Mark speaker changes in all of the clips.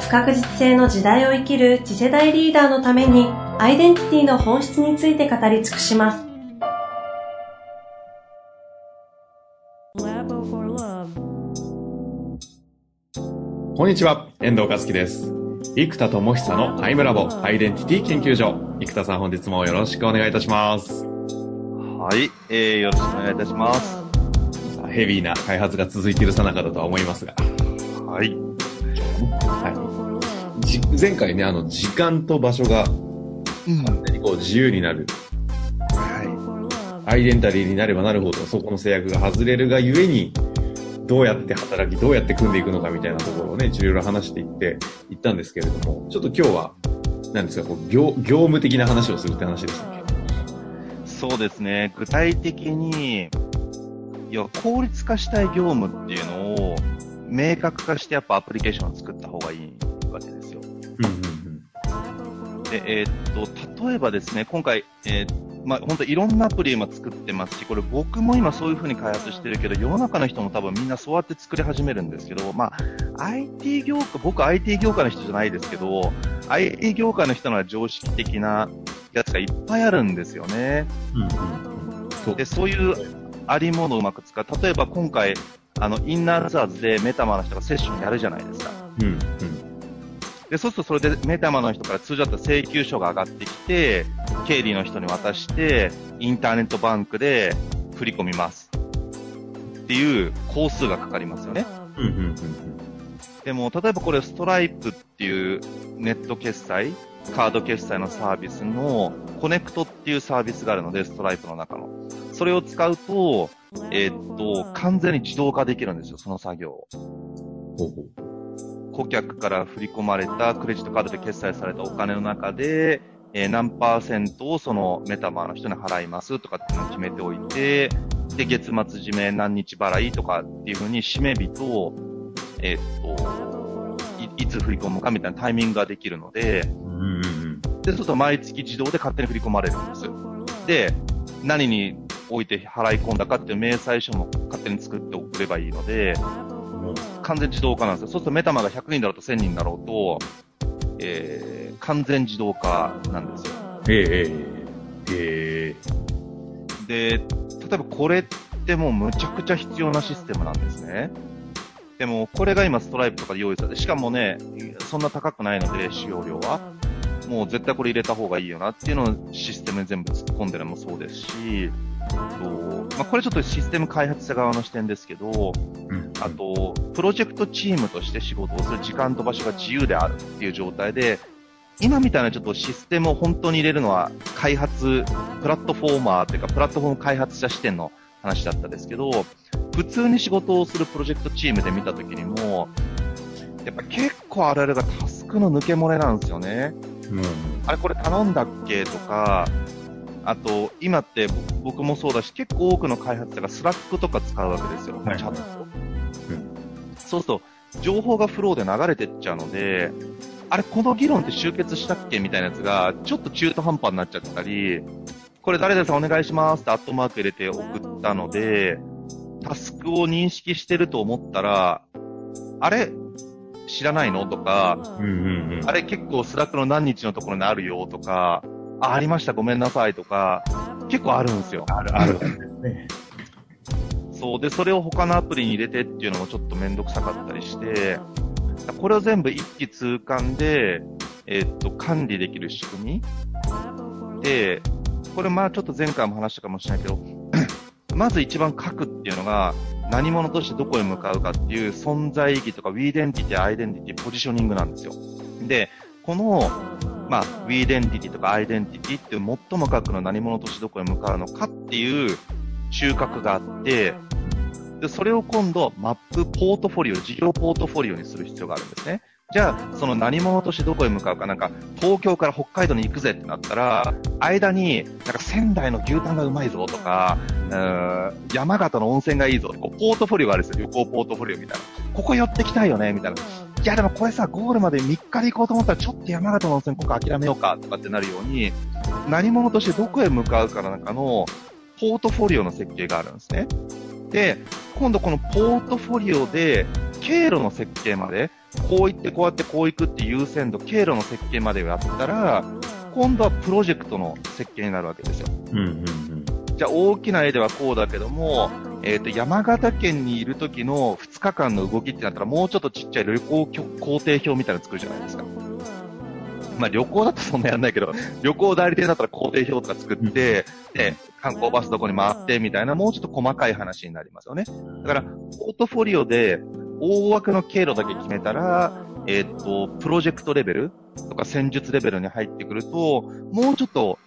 Speaker 1: 不確実性の時代を生きる次世代リーダーのためにアイデンティティの本質について語り尽くします。
Speaker 2: こんにちは、遠藤和樹です。生田智久のアイムラボアイデンティティ研究所。生田さん本日もよろしくお願いいたします。
Speaker 3: はい、えー、よろしくお願いいたします。
Speaker 2: ヘビーな開発が続いているさなかだとは思いますが。
Speaker 3: はい。
Speaker 2: はい。前回ね、あの、時間と場所が、完全にこう自由になる。はい。アイデンタリーになればなるほど、そこの制約が外れるがゆえに、どうやって働き、どうやって組んでいくのかみたいなところをね、いろいろ話していって、いったんですけれども、ちょっと今日は、何ですか、こう業業務的な話をするって話ですね。
Speaker 3: そうですね。具体的に、要は効率化したい業務っていうのを明確化してやっぱアプリケーションを作った方がいいわけですよ。うんうんうん、で、えー、っと、例えばですね、今回、えー、まあ、本当いろんなアプリ今作ってますし、これ僕も今そういう風に開発してるけど、世の中の人も多分みんなそうやって作り始めるんですけど、まあ、IT 業界、僕 IT 業界の人じゃないですけど、IT 業界の人のは常識的なやつがいっぱいあるんですよね。うんうん、でそういうありものをうまく使う。例えば今回、あの、インナーツアーズでメタマの人がセッションやるじゃないですか。うん、うん。で、そうするとそれでメタマの人から通常だった請求書が上がってきて、経理の人に渡して、インターネットバンクで振り込みます。っていう工数がかかりますよね。うん、うん、うん。でも、例えばこれストライプっていうネット決済カード決済のサービスのコネクトっていうサービスがあるので、ストライプの中の。それを使うと、えー、っと、完全に自動化できるんですよ、その作業を。ほうほう顧客から振り込まれたクレジットカードで決済されたお金の中で、えー、何パーセントをそのメタマーの人に払いますとかっていうのを決めておいて、で、月末締め何日払いとかっていうふうに締め日と、えー、っとい、いつ振り込むかみたいなタイミングができるので、で、そうすると毎月自動で勝手に振り込まれるんです。で、何に置いて払い込んだかっていう明細書も勝手に作って送ればいいので、完全自動化なんですよ。そうするとメタマが100人だろうと1000人だろうと、えー、完全自動化なんですよ。ええええで、例えばこれってもうむちゃくちゃ必要なシステムなんですね。でも、これが今ストライプとかで用意されて、しかもね、そんな高くないので、使用量は。もう絶対これ入れた方がいいよなっていうのをシステムに全部突っ込んでるのもそうですし、とまあ、これちょっとシステム開発者側の視点ですけど、うん、あと、プロジェクトチームとして仕事をする時間と場所が自由であるっていう状態で、今みたいなちょっとシステムを本当に入れるのは開発、プラットフォーマーというかプラットフォーム開発者視点の話だったですけど、普通に仕事をするプロジェクトチームで見たときにも、やっぱ結構あれあれがタスクの抜け漏れなんですよね。うん、あれこれ頼んだっけとか、あと、今って僕もそうだし、結構多くの開発者が Slack とか使うわけですよ、はい、チャット。うん、そうすると、情報がフローで流れてっちゃうので、あれ、この議論って終結したっけみたいなやつが、ちょっと中途半端になっちゃったり、これ誰々さんお願いしますってアットマーク入れて送ったので、タスクを認識してると思ったら、あれ知らないのとか、うんうんうん、あれ結構 Slack の何日のところにあるよとか、あ、ありました、ごめんなさいとか、結構あるんですよ。
Speaker 2: ある、ある。
Speaker 3: そう。で、それを他のアプリに入れてっていうのもちょっとめんどくさかったりして、これを全部一気通貫で、えー、っと、管理できる仕組みで、これまあちょっと前回も話したかもしれないけど、まず一番書くっていうのが、何者としてどこへ向かうかっていう存在意義とか、ウィーデンティティ、アイデンティティ、ポジショニングなんですよ。で、このまあ、ウィーデンティティとかアイデンティティっていう最も書くの何者としてどこへ向かうのかっていう収穫があって、で、それを今度、マップポートフォリオ、事業ポートフォリオにする必要があるんですね。じゃあ、その何者としてどこへ向かうか、なんか、東京から北海道に行くぜってなったら、間に、なんか仙台の牛タンがうまいぞとか、山形の温泉がいいぞこうポートフォリオがあるんですよ。旅行ポートフォリオみたいな。ここ寄ってきたいよねみたいな。いやでもこれさ、ゴールまで3日で行こうと思ったらちょっと山形の温泉ここ諦めようかとかってなるように、何者としてどこへ向かうかなんかの、ポートフォリオの設計があるんですね。で、今度このポートフォリオで、経路の設計まで、こう行ってこうやってこう行くって優先度、経路の設計までをやったら、今度はプロジェクトの設計になるわけですよ。うんうんうん、じゃあ大きな絵ではこうだけども、えっ、ー、と、山形県にいる時の2日間の動きってなったらもうちょっとちっちゃい旅行工程表みたいなの作るじゃないですか。まあ旅行だとそんなやんないけど、旅行代理店だったら工程表とか作って、で、観光バスどこに回ってみたいな、もうちょっと細かい話になりますよね。だから、ポートフォリオで大枠の経路だけ決めたら、えっ、ー、と、プロジェクトレベルとか戦術レベルに入ってくると、もうちょっと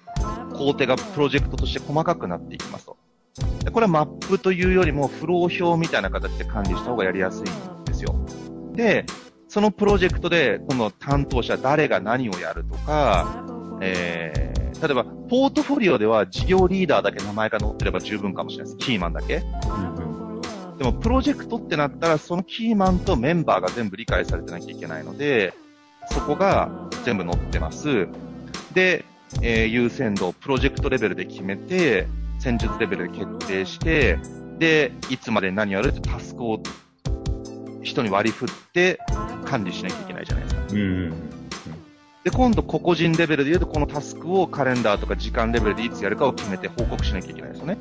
Speaker 3: 工程がプロジェクトとして細かくなっていきますと。これはマップというよりもフロー表みたいな形で管理した方がやりやすいんですよ。で、そのプロジェクトで、この担当者誰が何をやるとか、えー、例えば、ポートフォリオでは事業リーダーだけ名前が載ってれば十分かもしれないです。キーマンだけ。でも、プロジェクトってなったら、そのキーマンとメンバーが全部理解されてなきゃいけないので、そこが全部載ってます。で、えー、優先度をプロジェクトレベルで決めて、戦術レベルで決定して、で、いつまで何やるってタスクを人に割り振って管理しなきゃいけないじゃないですか。うん、で、今度個々人レベルで言うと、このタスクをカレンダーとか時間レベルでいつやるかを決めて報告しなきゃいけないですよね。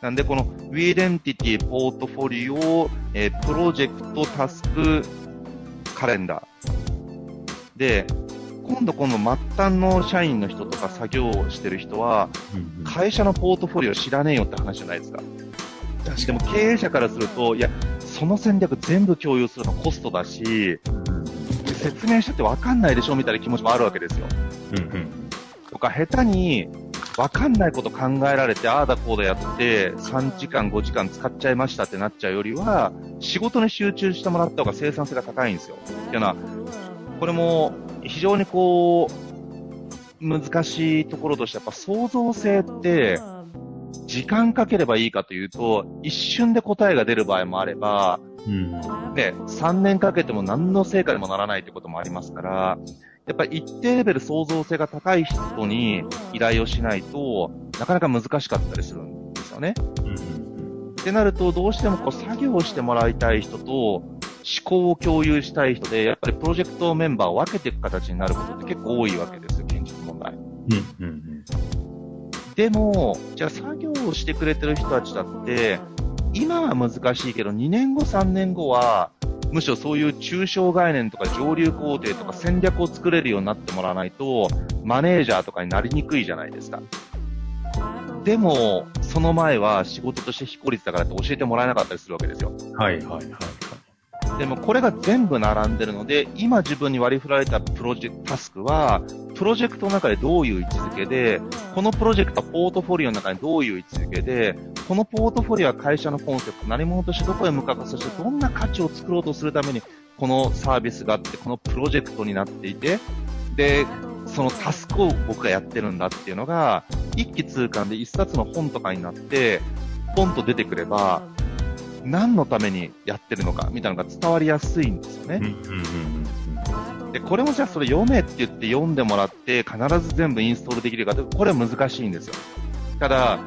Speaker 3: なんで、この Weidentity ポートフォリオ、えー、プロジェクトタスクカレンダー。で、今度この末端の社員の人とか作業をしてる人は、会社のポートフォリオ知らねえよって話じゃないですか。でも経営者からすると、いや、その戦略全部共有するのコストだし、説明したって分かんないでしょみたいな気持ちもあるわけですよ。うんうん、とか、下手に分かんないこと考えられて、ああだこうだやって、3時間、5時間使っちゃいましたってなっちゃうよりは、仕事に集中してもらった方が生産性が高いんですよ。っていうのは、これも非常にこう、難しいところとして、やっぱ創造性って、時間かければいいかというと、一瞬で答えが出る場合もあれば、うん、で、3年かけても何の成果にもならないということもありますから、やっぱり一定レベル創造性が高い人に依頼をしないとなかなか難しかったりするんですよね。うん、ってなると、どうしてもこう作業をしてもらいたい人と、思考を共有したい人で、やっぱりプロジェクトメンバーを分けていく形になることって結構多いわけですよ、現実問題。うんうんうんでも、じゃあ作業をしてくれてる人たちだって、今は難しいけど、2年後、3年後は、むしろそういう抽象概念とか上流工程とか戦略を作れるようになってもらわないと、マネージャーとかになりにくいじゃないですか。でも、その前は仕事として非効率だからって教えてもらえなかったりするわけですよ。
Speaker 2: はいはいはい。
Speaker 3: でもこれが全部並んでるので、今自分に割り振られたプロジェクト、タスクは、プロジェクトの中でどういう位置づけで、このプロジェクトはポートフォリオの中にどういう位置づけで、このポートフォリオは会社のコンセプト、何者としてどこへ向かうか、そしてどんな価値を作ろうとするために、このサービスがあって、このプロジェクトになっていて、で、そのタスクを僕がやってるんだっていうのが、一気通貫で一冊の本とかになって、ポンと出てくれば、何のためにやってるのかみたいなのが伝わりやすいんですよね。で、これもじゃあそれ読めって言って読んでもらって必ず全部インストールできるかってこれは難しいんですよ。ただ、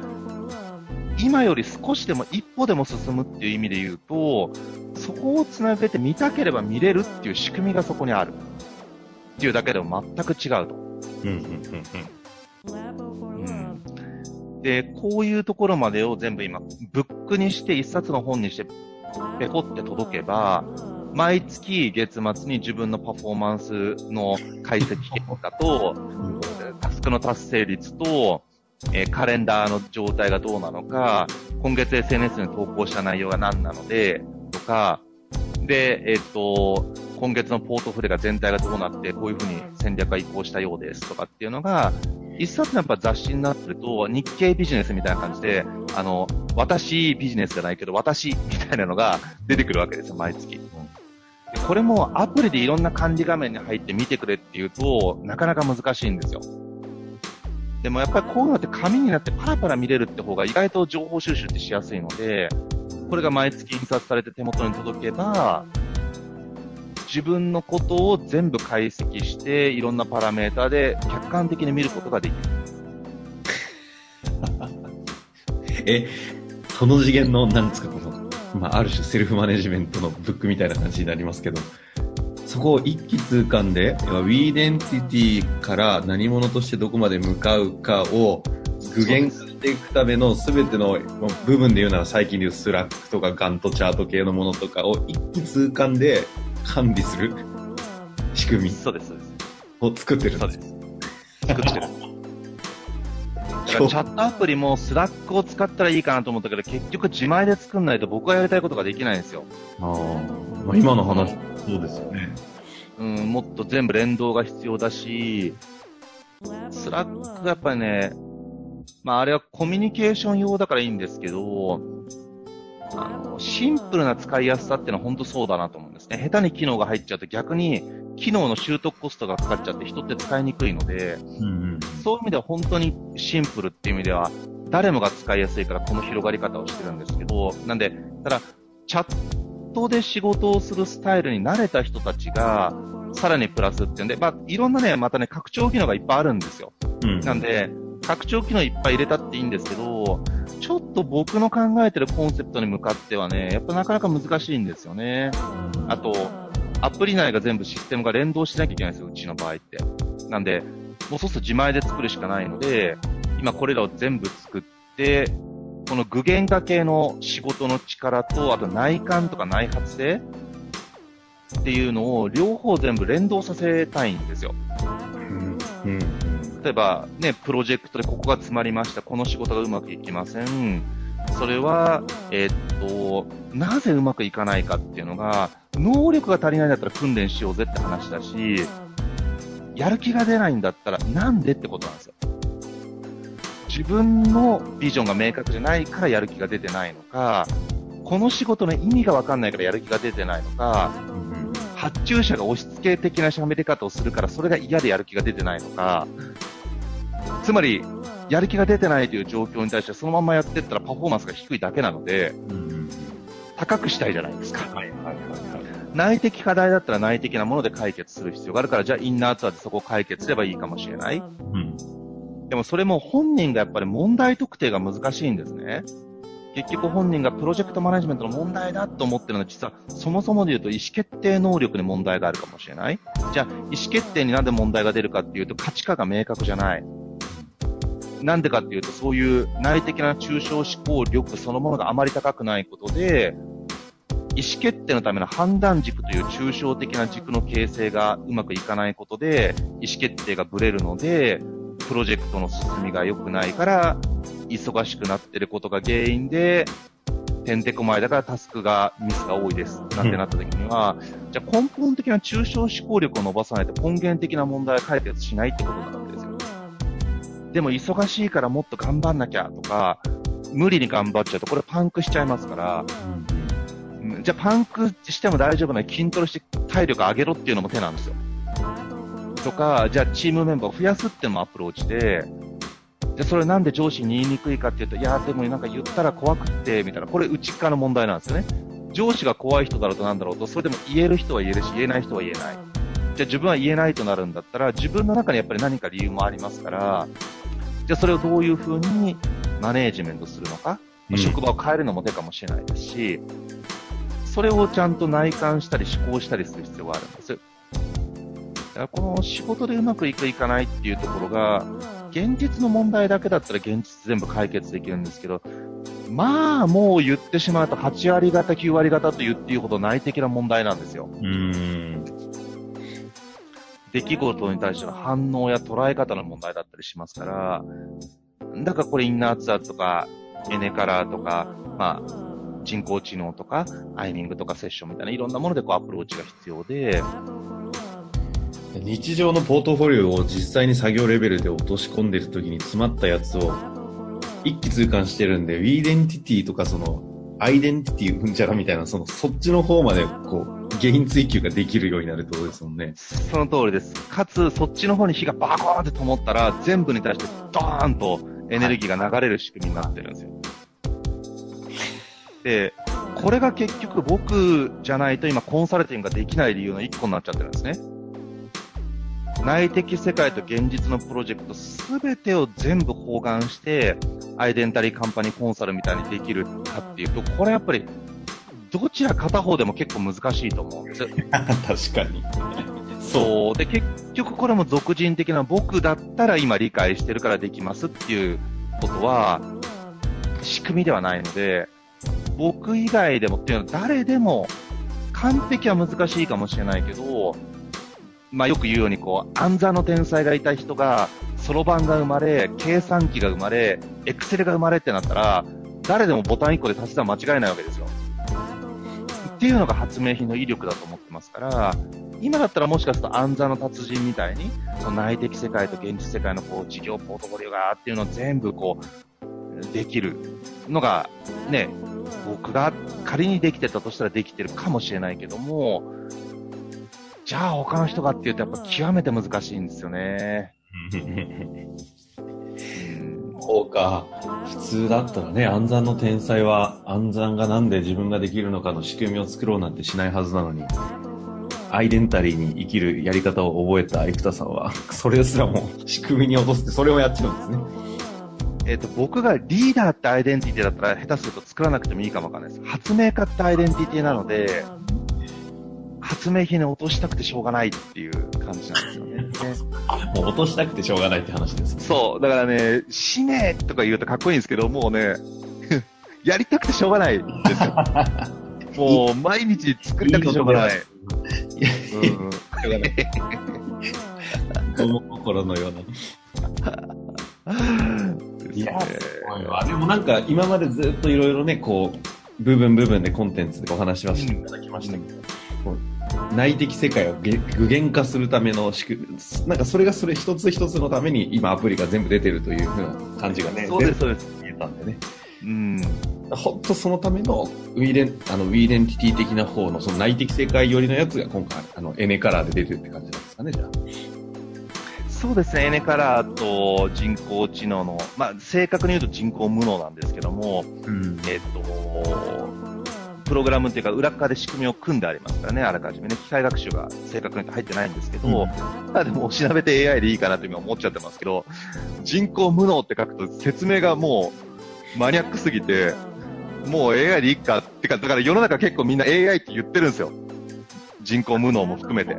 Speaker 3: 今より少しでも一歩でも進むっていう意味で言うと、そこをつなげて見たければ見れるっていう仕組みがそこにある。っていうだけでも全く違うと。うんうんうんうん。で、こういうところまでを全部今、ブックにして一冊の本にして、ペコって届けば、毎月月末に自分のパフォーマンスの解析結果と、タスクの達成率と、えー、カレンダーの状態がどうなのか、今月 SNS に投稿した内容が何なので、とか、で、えっ、と、今月のポートフォリオが全体がどうなって、こういうふうに戦略が移行したようですとかっていうのが、一冊のやっぱ雑誌になってると、日経ビジネスみたいな感じで、あの、私ビジネスじゃないけど、私みたいなのが出てくるわけですよ、毎月。これもアプリでいろんな管理画面に入って見てくれっていうと、なかなか難しいんですよ。でもやっぱりこういうのって紙になってパラパラ見れるって方が意外と情報収集ってしやすいので、これが毎月印刷されて手元に届けば、自分のことを全部解析して、いろんなパラメータで客観的に見ることができる。
Speaker 2: え、その次元の、なんですか、この、まあ、ある種セルフマネジメントのブックみたいな感じになりますけど、そこを一気通貫で、ウィーデンティティから何者としてどこまで向かうかを具現化していくための全ての部分で言うなら最近で言うスラックとかガントチャート系のものとかを一気通貫で管理する？仕組み？
Speaker 3: そうです、そうです。
Speaker 2: を作ってる
Speaker 3: そうです。作ってる。チャットアプリもスラックを使ったらいいかなと思ったけど、結局自前で作んないと僕がやりたいことができないんですよ。
Speaker 2: あまあ、今の話、そうですよね。
Speaker 3: うん、もっと全部連動が必要だし、スラックがやっぱりね、まああれはコミュニケーション用だからいいんですけど、あの、シンプルな使いやすさっていうのは本当そうだなと思うんですね。下手に機能が入っちゃうと逆に機能の習得コストがかかっちゃって人って使いにくいので、うんうん、そういう意味では本当にシンプルっていう意味では誰もが使いやすいからこの広がり方をしてるんですけど、なんで、ただ、チャットで仕事をするスタイルに慣れた人たちが、さらにプラスっていうんで、まあ、いろんなね、またね、拡張機能がいっぱいあるんですよ。うん、なんで、拡張機能いっぱい入れたっていいんですけど、ちょっと僕の考えてるコンセプトに向かってはね、やっぱなかなか難しいんですよね。あと、アプリ内が全部システムが連動しなきゃいけないんですよ、うちの場合って。なんで、もうそうすると自前で作るしかないので、今これらを全部作って、この具現化系の仕事の力と、あと内観とか内発性っていうのを両方全部連動させたいんですよ。うん、うん例えば、ね、プロジェクトでここが詰まりました、この仕事がうまくいきません。それは、え、っと、なぜうまくいかないかっていうのが、能力が足りないんだったら訓練しようぜって話だし、やる気が出ないんだったらなんでってことなんですよ。自分のビジョンが明確じゃないからやる気が出てないのか、この仕事の意味がわかんないからやる気が出てないのか、発注者が押し付け的な喋り方をするからそれが嫌でやる気が出てないのか、つまり、やる気が出てないという状況に対してそのままやっていったらパフォーマンスが低いだけなので、高くしたいじゃないですか。はいはいはい内的課題だったら内的なもので解決する必要があるから、じゃあインナーツアーでそこを解決すればいいかもしれない。うん、でもそれも本人がやっぱり問題特定が難しいんですね。結局本人がプロジェクトマネジメントの問題だと思ってるのは実はそもそもで言うと意思決定能力に問題があるかもしれない。じゃあ意思決定になんで問題が出るかっていうと価値化が明確じゃない。なんでかっていうと、そういう内的な抽象思考力そのものがあまり高くないことで、意思決定のための判断軸という抽象的な軸の形成がうまくいかないことで、意思決定がブレるので、プロジェクトの進みが良くないから、忙しくなってることが原因で、てんてこまいだからタスクが、ミスが多いです。なんてなった時には、うん、じゃあ根本的な抽象思考力を伸ばさないと根源的な問題を解決しないってことなわけですよ。でも忙しいからもっと頑張んなきゃとか、無理に頑張っちゃうとこれパンクしちゃいますから、うん、じゃあパンクしても大丈夫な筋トレして体力上げろっていうのも手なんですよ。とか、じゃあチームメンバーを増やすっていうのもアプローチで、じゃそれなんで上司に言いにくいかっていうと、いや、でもなんか言ったら怖くって、みたいな、これ内側の問題なんですよね。上司が怖い人だろうとなんだろうと、それでも言える人は言えるし、言えない人は言えない。じゃあ自分は言えないとなるんだったら、自分の中にやっぱり何か理由もありますから、じゃあそれをどういうふうにマネージメントするのか、うん、職場を変えるのも手かもしれないですし、それをちゃんと内観したり思考したりする必要があるんです。だからこの仕事でうまくいくいかないっていうところが、現実の問題だけだったら現実全部解決できるんですけど、まあ、もう言ってしまうと8割方、9割方と言っていいほど内的な問題なんですよ。うん出来事に対しての反応や捉え方の問題だったりしますから、だからこれインナーツアーとか、エネカラーとか、まあ、人工知能とか、アイミングとかセッションみたいないろんなものでこうアプローチが必要で、
Speaker 2: 日常のポートフォリオを実際に作業レベルで落とし込んでる時に詰まったやつを一気通貫してるんで、ウィーデンティティとかその、アイデンティティうんちゃらみたいな、その、そっちの方までこう、原因追求ができるようになるってことですもんね。
Speaker 3: その通りです。かつ、そっちの方に火がバコーンって灯ったら、全部に対してドーンとエネルギーが流れる仕組みになってるんですよ。で、これが結局僕じゃないと今コンサルティングができない理由の一個になっちゃってるんですね。内的世界と現実のプロジェクトすべてを全部包含して、アイデンタリーカンパニーコンサルみたいにできるかっていうと、これやっぱり、どちら片方でも結構難しいと思うんです。確
Speaker 2: かに。
Speaker 3: そう。で、結局これも俗人的な僕だったら今理解してるからできますっていうことは、仕組みではないので、僕以外でもっていうのは誰でも完璧は難しいかもしれないけど、まあよく言うようにこう、暗座の天才がいた人が、そろばんが生まれ、計算機が生まれ、エクセルが生まれってなったら、誰でもボタン1個で足し算間違いないわけですよ。っていうのが発明品の威力だと思ってますから、今だったらもしかすると暗座の達人みたいに、その内的世界と現実世界のこう事業ポートフォリオがっていうのを全部こう、できるのが、ね、僕が仮にできてたとしたらできてるかもしれないけども、じゃあ他の人がっていうとやっぱ極めて難しいんですよね。
Speaker 2: そうか。普通だったらね、暗算の天才は暗算がなんで自分ができるのかの仕組みを作ろうなんてしないはずなのに、アイデンタリーに生きるやり方を覚えた生田さんは、それすらも仕組みに落とすって、それをやっちゃうんですね。
Speaker 3: えっ、と、僕がリーダーってアイデンティティだったら下手すると作らなくてもいいかもわかんないです。発明家ってアイデンティティなので、発明品に落としたくてしょうがないっていう感じなんですよね。
Speaker 2: もう落としたくてしょうがないって話です、
Speaker 3: ね、そう。だからね、死ねとか言うとかっこいいんですけど、もうね、やりたくてしょうがないですよ。もう、毎日作りたくてしょうがない。いや、うん、しょうがない。
Speaker 2: 子供心のような。いや、すごいわ。でもなんか、今までずっといろいろね、こう、部分部分でコンテンツでお話はしていただきましたけど、うん、内的世界を具現化するための仕組み、なんかそれがそれ一つ一つのために今アプリが全部出てるというふうな感じがね、
Speaker 3: そうです、そうです。
Speaker 2: 見えたんでね。うん。本当そのためのウィーレン、あの、ウィーデンティティ的な方のその内的世界寄りのやつが今回、あの、エネカラーで出てるって感じなんですかね、じゃあ。
Speaker 3: そうですね、エネカラーと人工知能の、まあ、正確に言うと人工無能なんですけども、うん、えっ、と、プログラムっていうか裏側で仕組みを組んでありますからね、あらかじめね、機械学習が正確に入ってないんですけど、うん、でも調べて AI でいいかなと今思っちゃってますけど、人工無能って書くと説明がもうマニアックすぎて、もう AI でいいかってか、だから世の中結構みんな AI って言ってるんですよ。人工無能も含めて。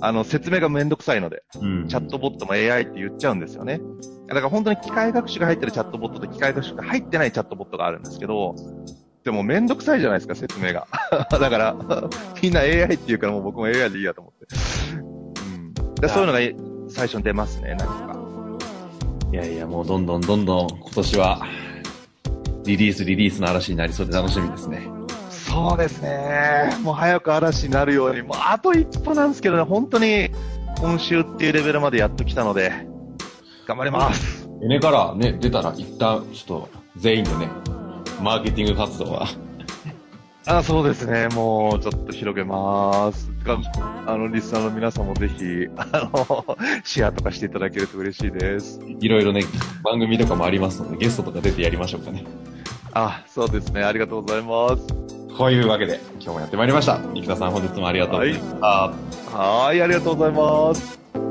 Speaker 3: あの、説明がめんどくさいので、うん、チャットボットも AI って言っちゃうんですよね。だから本当に機械学習が入ってるチャットボットと機械学習が入ってないチャットボットがあるんですけど、でもめんどくさいじゃないですか、説明が。だから、みんな AI って言うからもう僕も AI でいいやと思って。うん。でそういうのが最初に出ますね、何か。
Speaker 2: いやいや、もうどんどんどんどん今年は、リリースリリースの嵐になりそうで楽しみですね。
Speaker 3: そうですね。もう早く嵐になるように、もうあと一歩なんですけどね、本当に今週っていうレベルまでやっと来たので、頑張ります。
Speaker 2: エネからね、出たら一旦ちょっと全員でね、マーケティング活動は。
Speaker 3: あそうですね。もうちょっと広げます。あの、リスナーの皆さんもぜひ、あの、シェアとかしていただけると嬉しいです。
Speaker 2: いろいろね、番組とかもありますので、ゲストとか出てやりましょうかね。
Speaker 3: あ、そうですね。ありがとうございます。
Speaker 2: こういうわけで、今日もやってまいりました。生田さん、本日もありがとうございました。
Speaker 3: はい、はいありがとうございます。